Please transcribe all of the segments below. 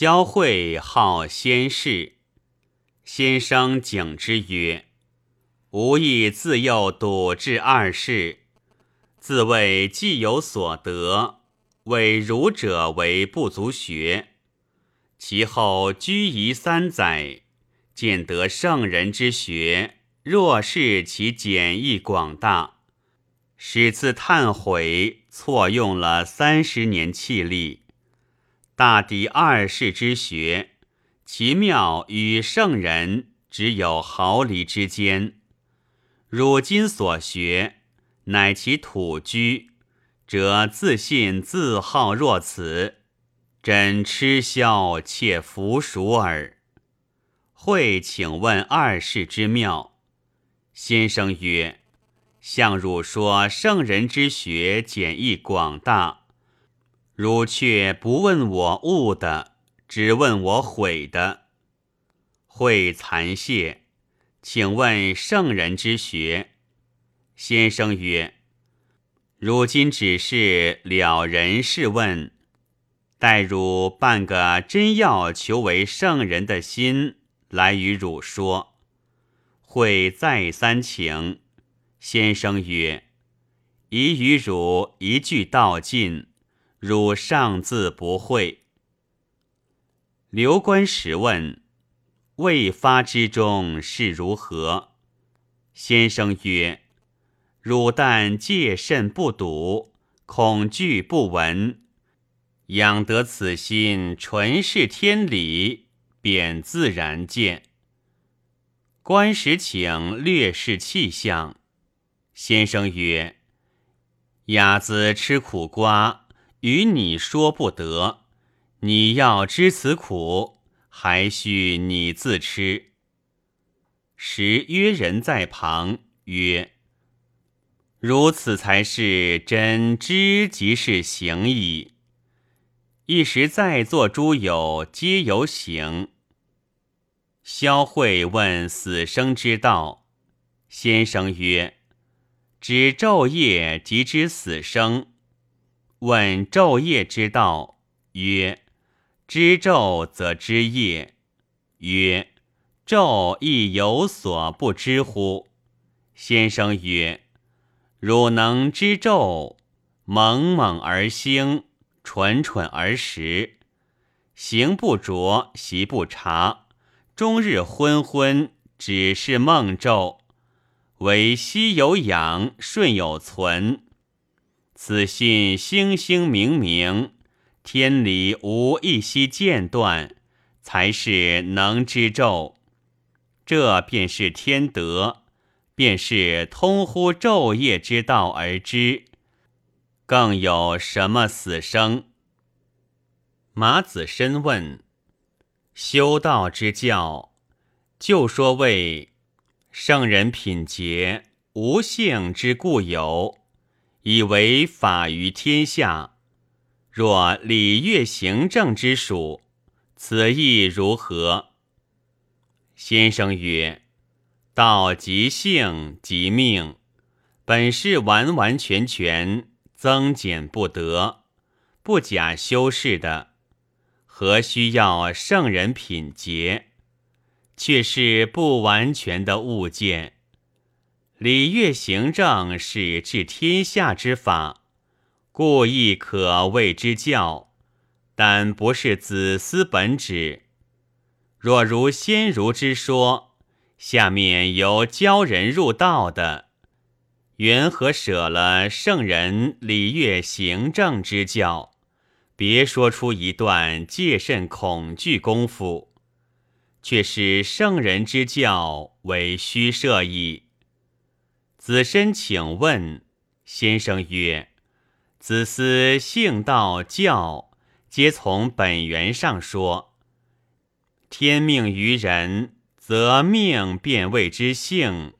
萧慧好先士，先生景之曰：“吾亦自幼笃志二世，自谓既有所得，谓儒者为不足学。其后居夷三载，见得圣人之学，若是其简易广大，始自叹悔，错用了三十年气力。”大抵二世之学，其妙与圣人只有毫厘之间。汝今所学，乃其土居，则自信自好若此，真痴笑且服熟耳。会请问二世之妙。先生曰：相汝说圣人之学简易广大。汝却不问我悟的，只问我悔的。会惭谢，请问圣人之学。先生曰：如今只是了人事问，待汝办个真要求为圣人的心来与汝说。会再三请，先生曰：已与汝一句道尽。汝尚自不会。刘官时问：“未发之中是如何？”先生曰：“汝但戒慎不睹，恐惧不闻，养得此心纯是天理，便自然见。”官时请略示气象。先生曰：“哑子吃苦瓜。”与你说不得，你要知此苦，还需你自吃。时约人在旁曰：“如此才是真知即是行矣。”一时在座诸友皆有醒。萧慧问死生之道，先生曰：“知昼夜即知死生。”问昼夜之道，曰：知昼则知夜。曰：昼亦有所不知乎？先生曰：汝能知昼，猛猛而兴，蠢蠢而食，行不着，习不察，终日昏昏，只是梦昼，唯息有养，顺有存。此信星星明明，天理无一息间断，才是能知昼。这便是天德，便是通乎昼夜之道而知。更有什么死生？马子深问：修道之教，就说为圣人品节，无性之故有。以为法于天下，若礼乐行政之属，此意如何？先生曰：道即性即命，本是完完全全，增减不得，不假修饰的，何需要圣人品节？却是不完全的物件。礼乐行政是治天下之法，故亦可谓之教，但不是子思本旨。若如先儒之说，下面有教人入道的，缘何舍了圣人礼乐行政之教，别说出一段戒慎恐惧功夫，却是圣人之教为虚设矣。子申请问先生曰：“子思性道教，皆从本源上说。天命于人，则命便谓之性；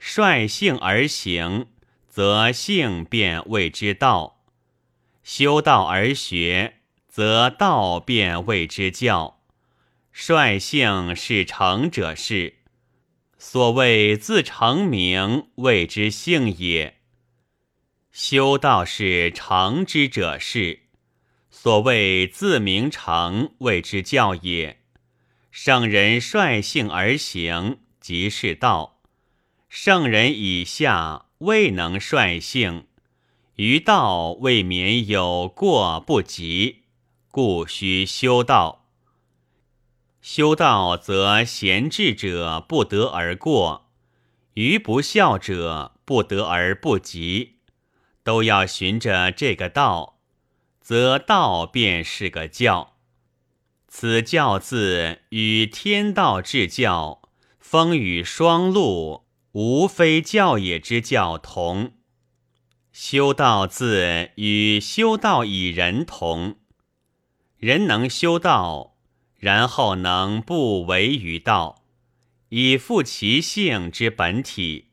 率性而行，则性便谓之道；修道而学，则道便谓之教。率性是成者事。”所谓自成名，谓之性也。修道是成之者事，所谓自明成，谓之教也。圣人率性而行，即是道。圣人以下未能率性，于道未免有过不及，故须修道。修道则贤智者不得而过，愚不孝者不得而不及，都要循着这个道。则道便是个教，此教字与天道至教、风雨霜露无非教也之教同。修道字与修道以人同，人能修道，然后能不违于道，以复其性之本体，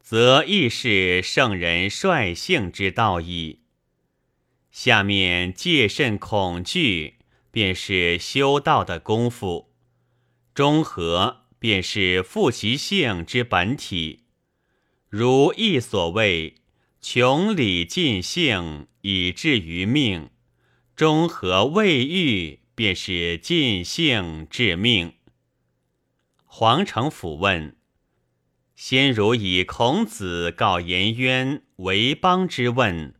则亦是圣人率性之道矣。下面戒慎恐惧，便是修道的功夫；中和便是复其性之本体。如亦所谓穷理尽性，以至于命；中和未愈，便是尽性致命。皇城府问：先儒以孔子告颜渊为邦之问。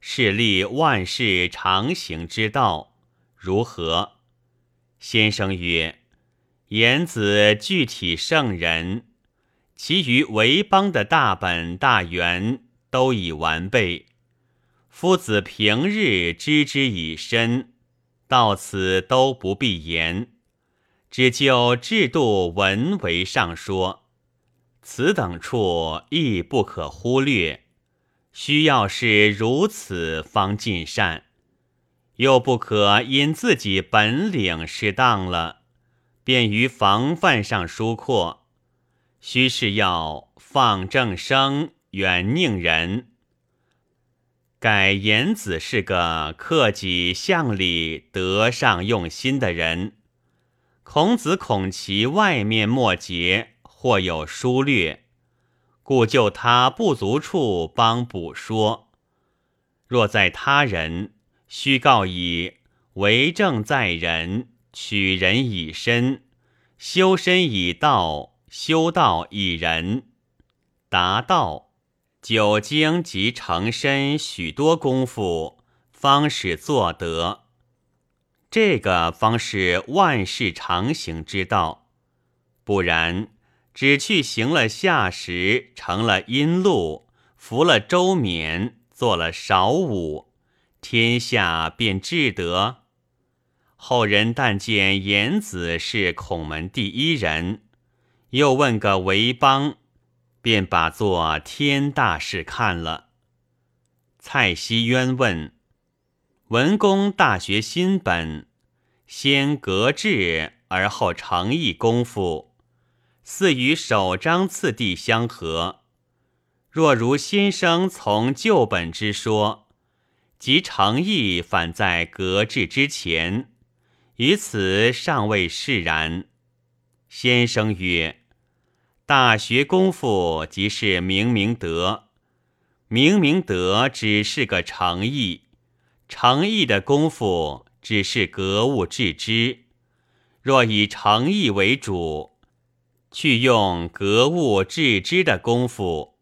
是立万事常行之道，如何？先生曰：“颜子具体圣人，其余为邦的大本大源都已完备。夫子平日知之以身，到此都不必言，只就制度文为上说，此等处亦不可忽略。”需要是如此方尽善，又不可因自己本领失当了，便于防范上疏阔。须是要放正生，远宁人。改颜子是个克己向礼、德上用心的人。孔子恐其外面末节或有疏略。故就他不足处帮补说。若在他人，须告以为政在人，取人以身，修身以道，修道以仁。达道，久经及成身许多功夫，方始作得。这个方是万事常行之道，不然。只去行了夏时，成了阴禄，服了周冕，做了少武，天下便至德。后人但见颜子是孔门第一人，又问个为邦，便把做天大事看了。蔡希渊问：文公大学新本，先格致，而后诚意功夫。似与首章次第相合。若如先生从旧本之说，即诚意反在格致之前，于此尚未释然。先生曰：“大学功夫即是明明德，明明德只是个诚意，诚意的功夫只是格物致知。若以诚意为主。”去用格物致知的功夫，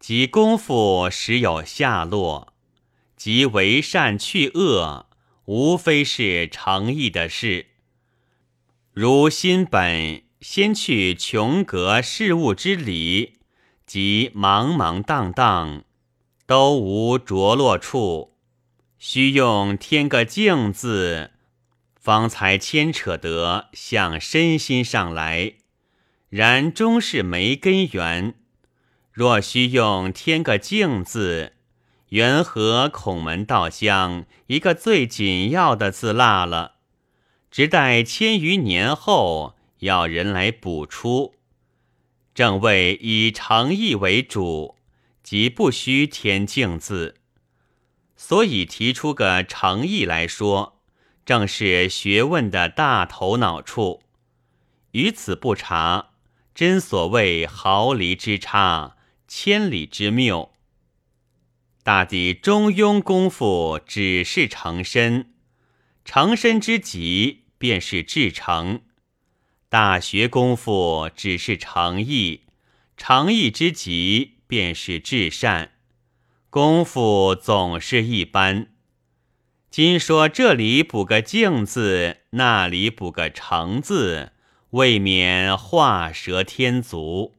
即功夫实有下落，即为善去恶，无非是诚意的事。如心本先去穷格事物之理，即茫茫荡荡，都无着落处，须用添个静字，方才牵扯得向身心上来。然终是没根源。若须用添个静字，缘何孔门道将一个最紧要的字落了？直待千余年后，要人来补出。正谓以诚意为主，即不须添静字。所以提出个诚意来说，正是学问的大头脑处。于此不察。真所谓毫厘之差，千里之谬。大抵中庸功夫只是成身，成身之极，便是至诚。大学功夫只是诚意，诚意之极，便是至善。功夫总是一般。今说这里补个敬字，那里补个诚字，未免画蛇添足。